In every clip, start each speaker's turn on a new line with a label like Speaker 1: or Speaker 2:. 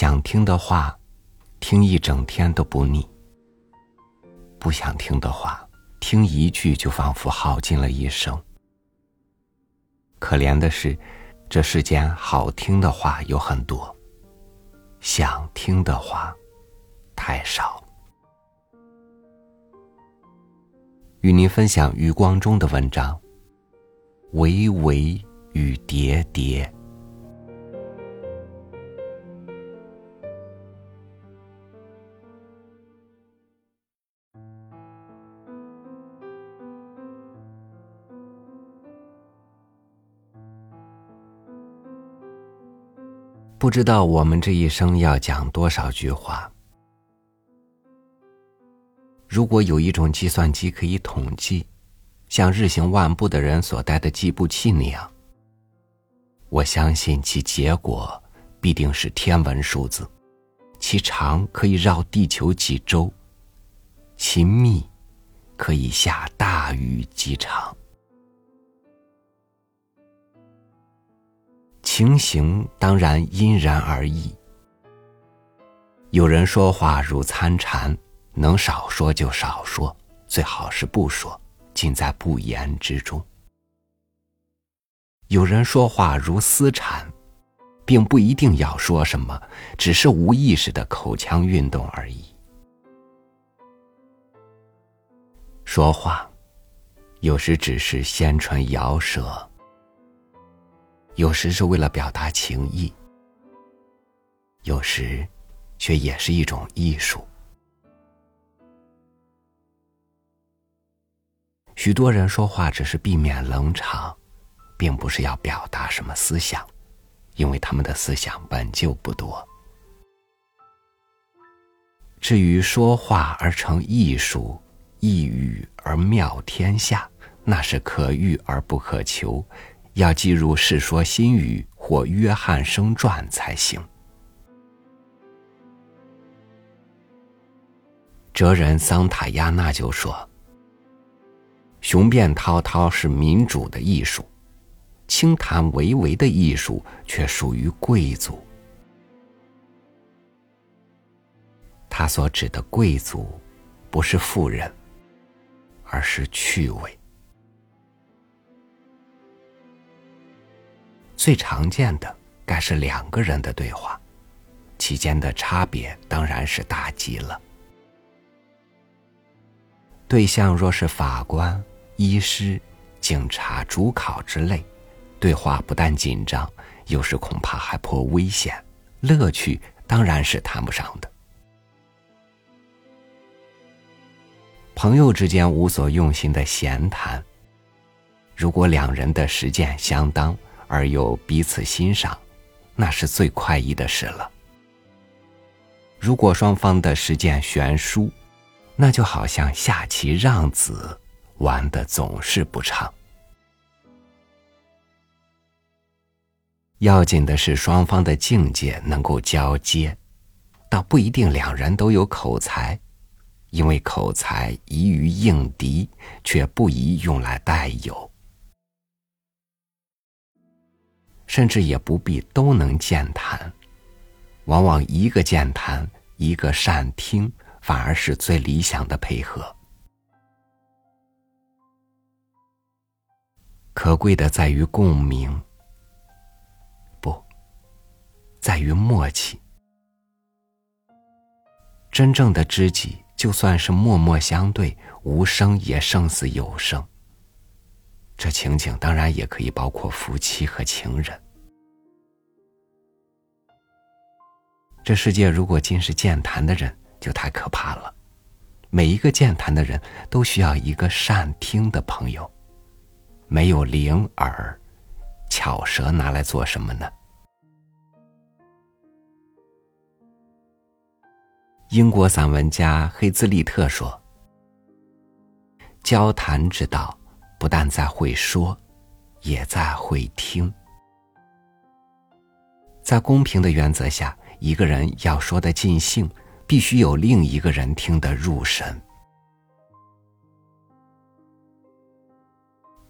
Speaker 1: 想听的话，听一整天都不腻；不想听的话，听一句就仿佛耗尽了一生。可怜的是，这世间好听的话有很多，想听的话太少。与您分享余光中的文章《维维与蝶蝶》。不知道我们这一生要讲多少句话。如果有一种计算机可以统计，像日行万步的人所带的计步器那样，我相信其结果必定是天文数字，其长可以绕地球几周，其密可以下大雨几场。情形当然因人而异。有人说话如参禅，能少说就少说，最好是不说，尽在不言之中。有人说话如私禅，并不一定要说什么，只是无意识的口腔运动而已。说话，有时只是纤唇摇舌。有时是为了表达情意，有时却也是一种艺术。许多人说话只是避免冷场，并不是要表达什么思想，因为他们的思想本就不多。至于说话而成艺术，一语而妙天下，那是可遇而不可求。要记入《世说新语》或《约翰生传》才行。哲人桑塔亚纳就说：“雄辩滔滔是民主的艺术，轻谈唯唯的艺术却属于贵族。”他所指的贵族，不是富人，而是趣味。最常见的，该是两个人的对话，其间的差别当然是大极了。对象若是法官、医师、警察、主考之类，对话不但紧张，有时恐怕还颇危险，乐趣当然是谈不上的。朋友之间无所用心的闲谈，如果两人的实践相当。而又彼此欣赏，那是最快意的事了。如果双方的实践悬殊，那就好像下棋让子，玩的总是不畅。要紧的是双方的境界能够交接，倒不一定两人都有口才，因为口才宜于应敌，却不宜用来代友。甚至也不必都能健谈，往往一个健谈，一个善听，反而是最理想的配合。可贵的在于共鸣，不，在于默契。真正的知己，就算是默默相对，无声也胜似有声。这情景当然也可以包括夫妻和情人。这世界如果尽是健谈的人，就太可怕了。每一个健谈的人都需要一个善听的朋友。没有灵耳，巧舌拿来做什么呢？英国散文家黑兹利特说：“交谈之道。”不但在会说，也在会听。在公平的原则下，一个人要说的尽兴，必须有另一个人听得入神。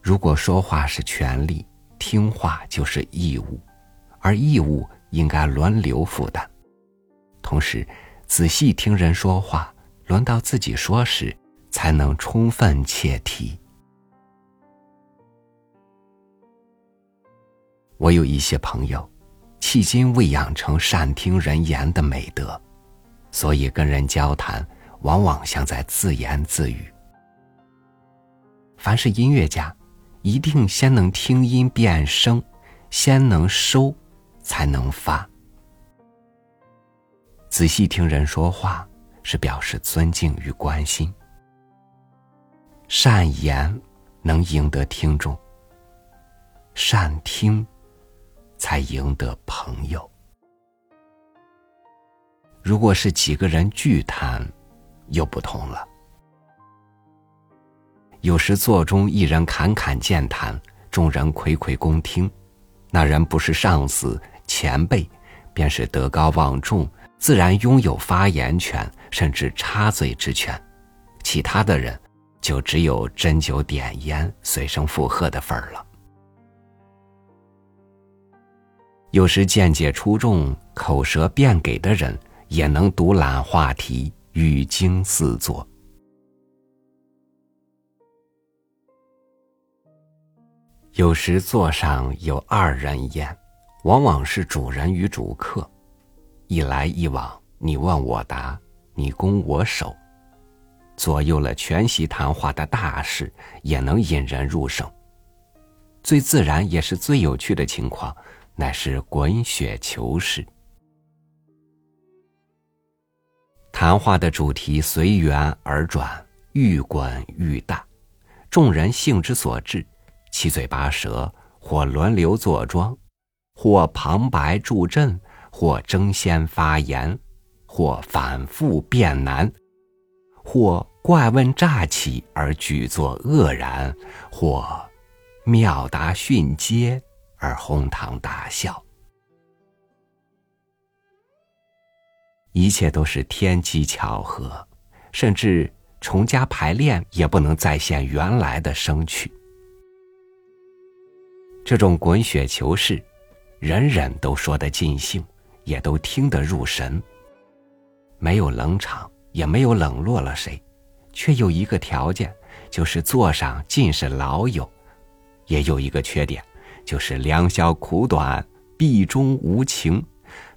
Speaker 1: 如果说话是权利，听话就是义务，而义务应该轮流负担，同时仔细听人说话，轮到自己说时，才能充分切题。我有一些朋友，迄今未养成善听人言的美德，所以跟人交谈，往往像在自言自语。凡是音乐家，一定先能听音辨声，先能收，才能发。仔细听人说话，是表示尊敬与关心。善言能赢得听众，善听。才赢得朋友。如果是几个人聚谈，又不同了。有时座中一人侃侃健谈，众人睽睽恭听，那人不是上司前辈，便是德高望重，自然拥有发言权，甚至插嘴之权。其他的人，就只有斟酒点烟、随声附和的份儿了。有时见解出众、口舌辩给的人，也能独揽话题，语惊四座。有时座上有二人宴，往往是主人与主客，一来一往，你问我答，你攻我守，左右了全席谈话的大事，也能引人入胜。最自然也是最有趣的情况。乃是滚雪球式，谈话的主题随缘而转，愈滚愈大，众人兴之所至，七嘴八舌，或轮流坐庄，或旁白助阵，或争先发言，或反复辩难，或怪问乍起而举作愕然，或妙答训接。而哄堂大笑，一切都是天机巧合，甚至重加排练也不能再现原来的声趣。这种滚雪球式，人人都说得尽兴，也都听得入神。没有冷场，也没有冷落了谁，却有一个条件，就是座上尽是老友，也有一个缺点。就是良宵苦短，壁中无情，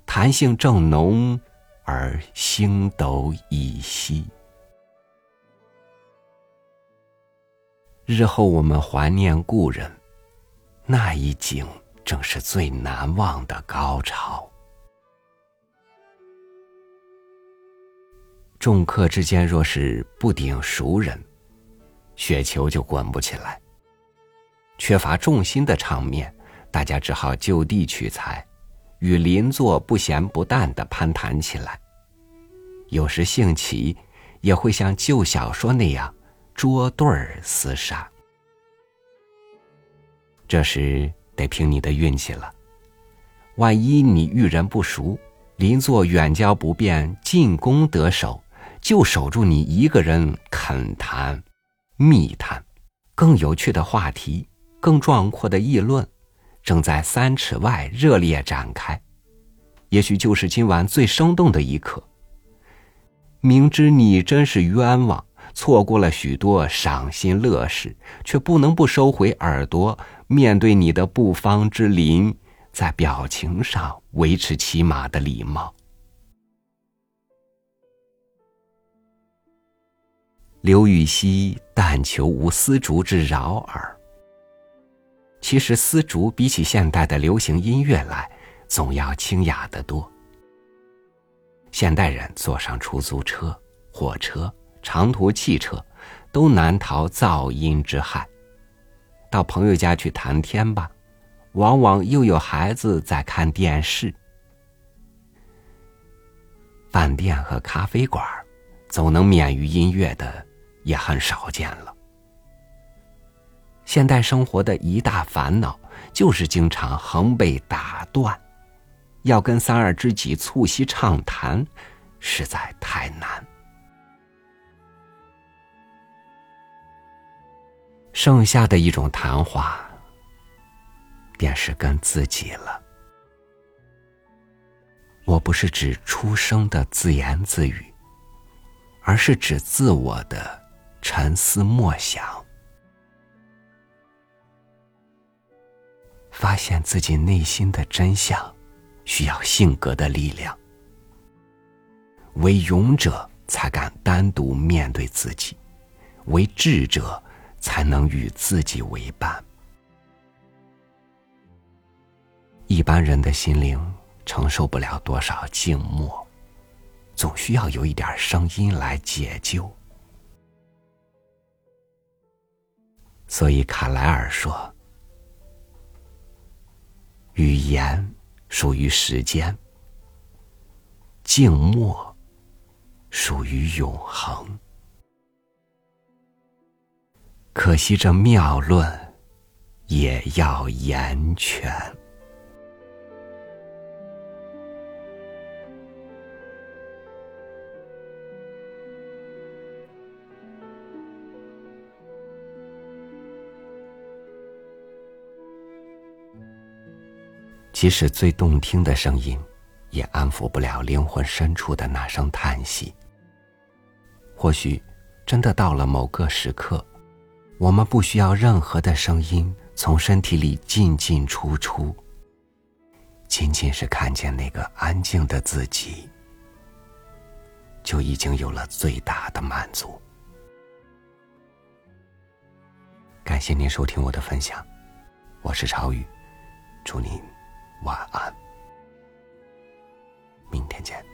Speaker 1: 谈性正浓，而星斗已稀。日后我们怀念故人，那一景正是最难忘的高潮。众客之间若是不顶熟人，雪球就滚不起来。缺乏重心的场面，大家只好就地取材，与邻座不咸不淡的攀谈起来。有时兴起，也会像旧小说那样捉对儿厮杀。这时得凭你的运气了。万一你遇人不熟，邻座远交不便，进攻得手，就守住你一个人肯谈、密谈，更有趣的话题。更壮阔的议论，正在三尺外热烈展开，也许就是今晚最生动的一刻。明知你真是冤枉，错过了许多赏心乐事，却不能不收回耳朵，面对你的不方之邻，在表情上维持起码的礼貌。刘禹锡但求无丝竹之扰耳。其实丝竹比起现代的流行音乐来，总要清雅得多。现代人坐上出租车、火车、长途汽车，都难逃噪音之害。到朋友家去谈天吧，往往又有孩子在看电视。饭店和咖啡馆，总能免于音乐的，也很少见了。现代生活的一大烦恼，就是经常横被打断。要跟三二知己促膝畅谈，实在太难。剩下的一种谈话，便是跟自己了。我不是指出生的自言自语，而是指自我的沉思默想，发现自己内心的真相，需要性格的力量。为勇者才敢单独面对自己，为智者才能与自己为伴。一般人的心灵承受不了多少静默，总需要有一点声音来解救。所以卡莱尔说：“语言属于时间，静默。”属于永恒。可惜这妙论也要言全。即使最动听的声音。也安抚不了灵魂深处的那声叹息。或许，真的到了某个时刻，我们不需要任何的声音从身体里进进出出，仅仅是看见那个安静的自己，就已经有了最大的满足。感谢您收听我的分享，我是朝雨，祝您晚安。明天见。